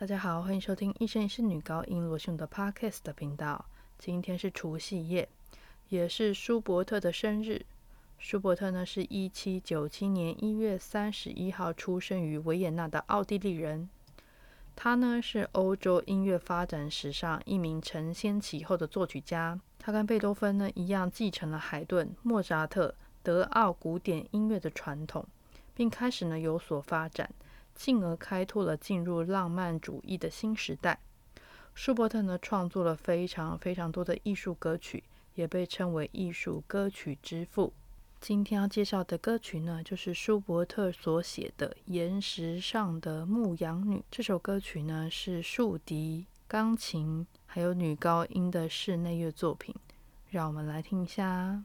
大家好，欢迎收听一生一世女高音罗秀的 Podcast 的频道。今天是除夕夜，也是舒伯特的生日。舒伯特呢，是一七九七年一月三十一号出生于维也纳的奥地利人。他呢，是欧洲音乐发展史上一名承先启后的作曲家。他跟贝多芬呢一样，继承了海顿、莫扎特、德奥古典音乐的传统，并开始呢有所发展。进而开拓了进入浪漫主义的新时代。舒伯特呢，创作了非常非常多的艺术歌曲，也被称为艺术歌曲之父。今天要介绍的歌曲呢，就是舒伯特所写的《岩石上的牧羊女》。这首歌曲呢，是竖笛、钢琴还有女高音的室内乐作品。让我们来听一下。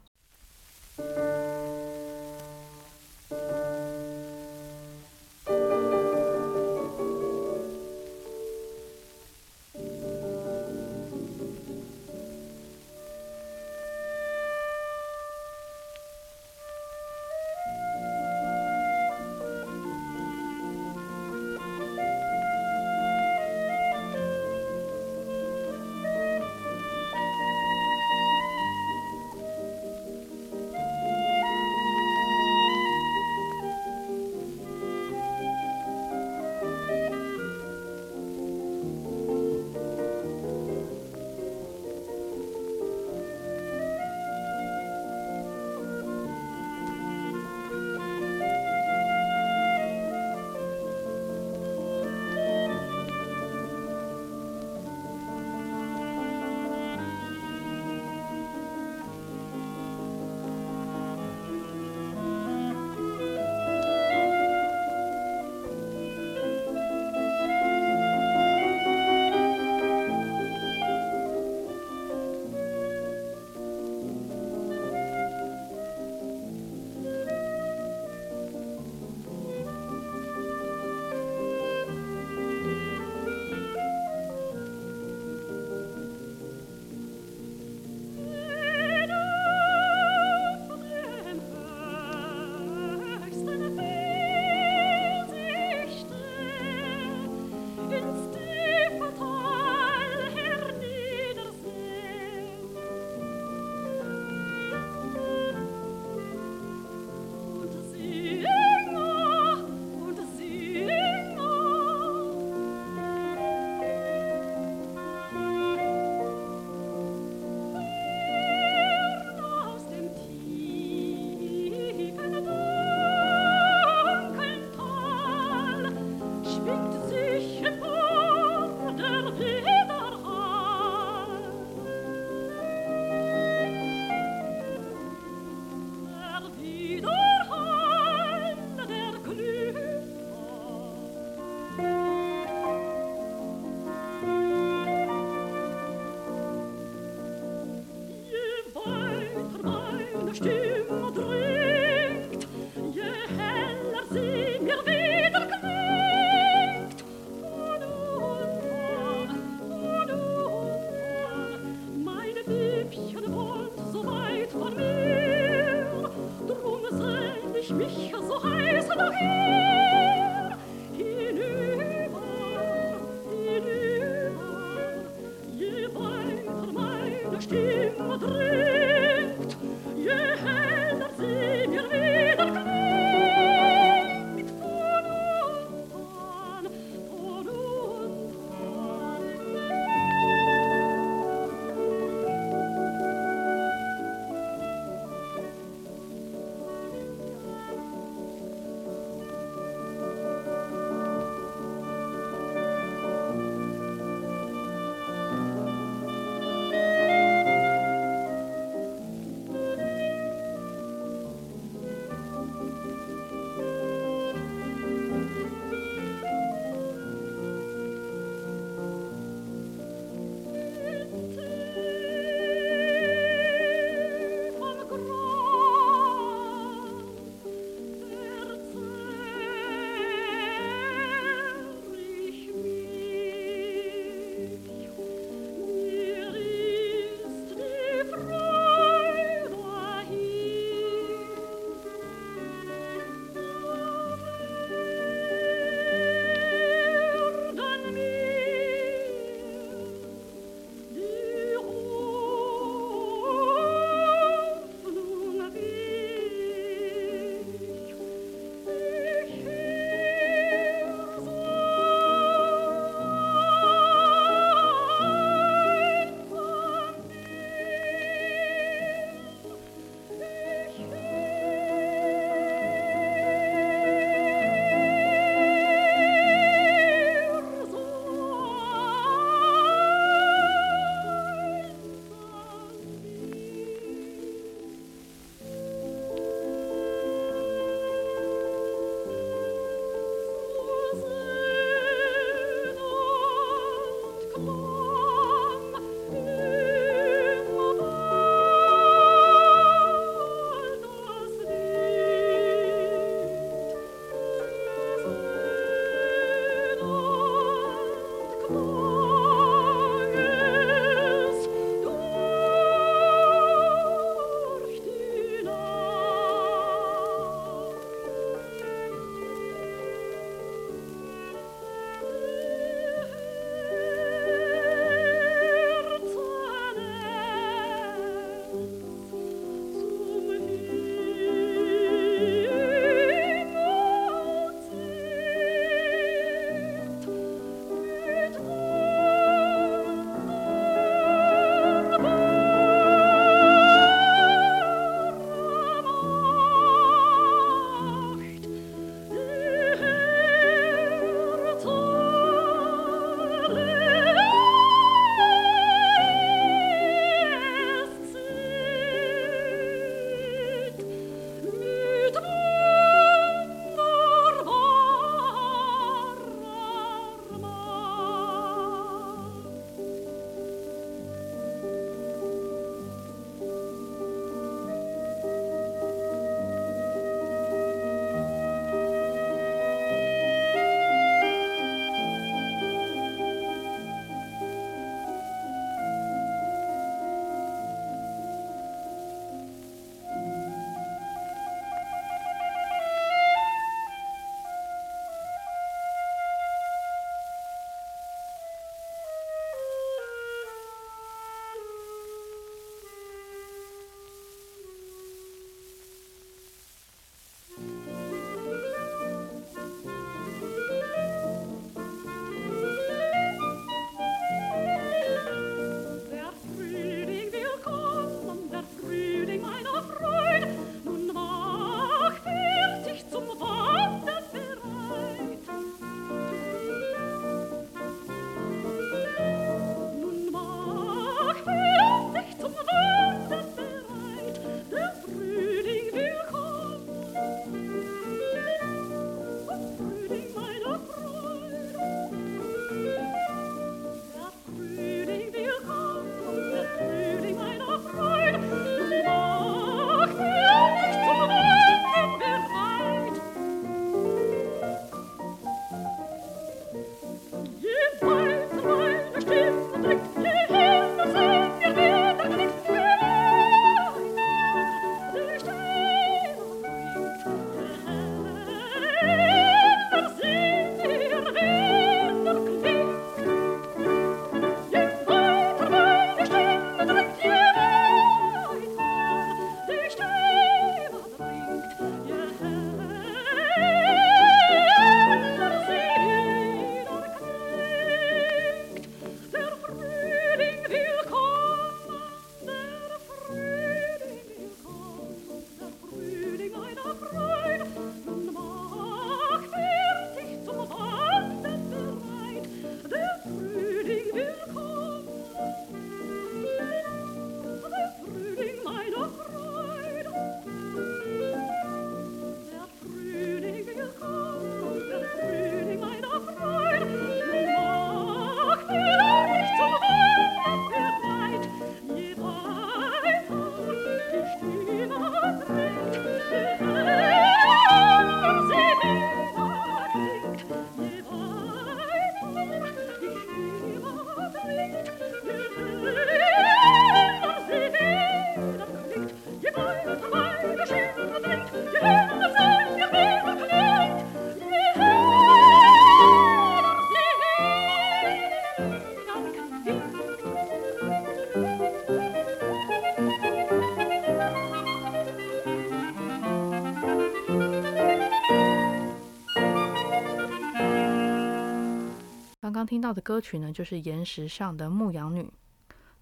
听到的歌曲呢，就是岩石上的牧羊女。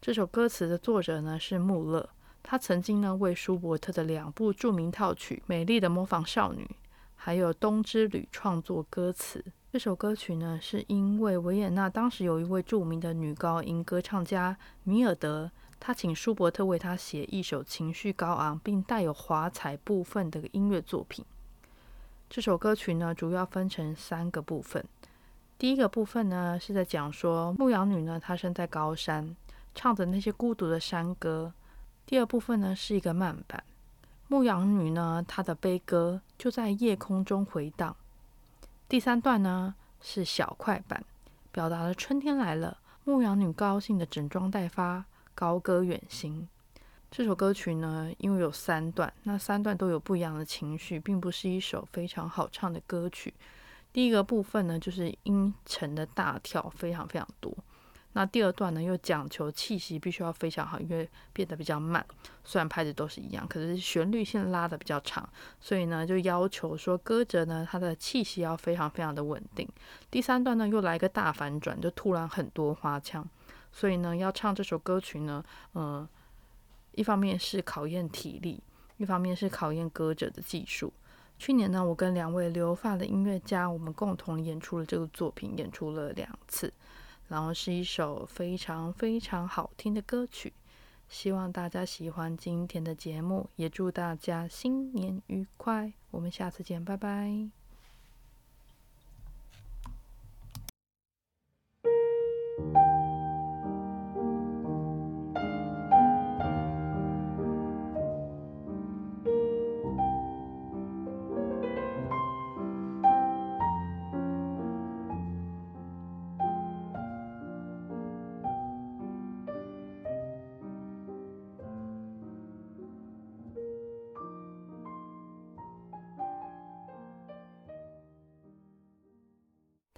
这首歌词的作者呢是穆勒，他曾经呢为舒伯特的两部著名套曲《美丽的模仿少女》还有《冬之旅》创作歌词。这首歌曲呢，是因为维也纳当时有一位著名的女高音歌唱家米尔德，她请舒伯特为她写一首情绪高昂并带有华彩部分的音乐作品。这首歌曲呢，主要分成三个部分。第一个部分呢，是在讲说牧羊女呢，她身在高山，唱着那些孤独的山歌。第二部分呢，是一个慢板，牧羊女呢，她的悲歌就在夜空中回荡。第三段呢，是小快板，表达了春天来了，牧羊女高兴的整装待发，高歌远行。这首歌曲呢，因为有三段，那三段都有不一样的情绪，并不是一首非常好唱的歌曲。第一个部分呢，就是音程的大跳，非常非常多。那第二段呢，又讲求气息必须要非常好，因为变得比较慢。虽然拍子都是一样，可是旋律线拉的比较长，所以呢，就要求说歌者呢，他的气息要非常非常的稳定。第三段呢，又来个大反转，就突然很多花腔，所以呢，要唱这首歌曲呢，嗯。一方面是考验体力，一方面是考验歌者的技术。去年呢，我跟两位留发的音乐家，我们共同演出了这个作品，演出了两次，然后是一首非常非常好听的歌曲。希望大家喜欢今天的节目，也祝大家新年愉快。我们下次见，拜拜。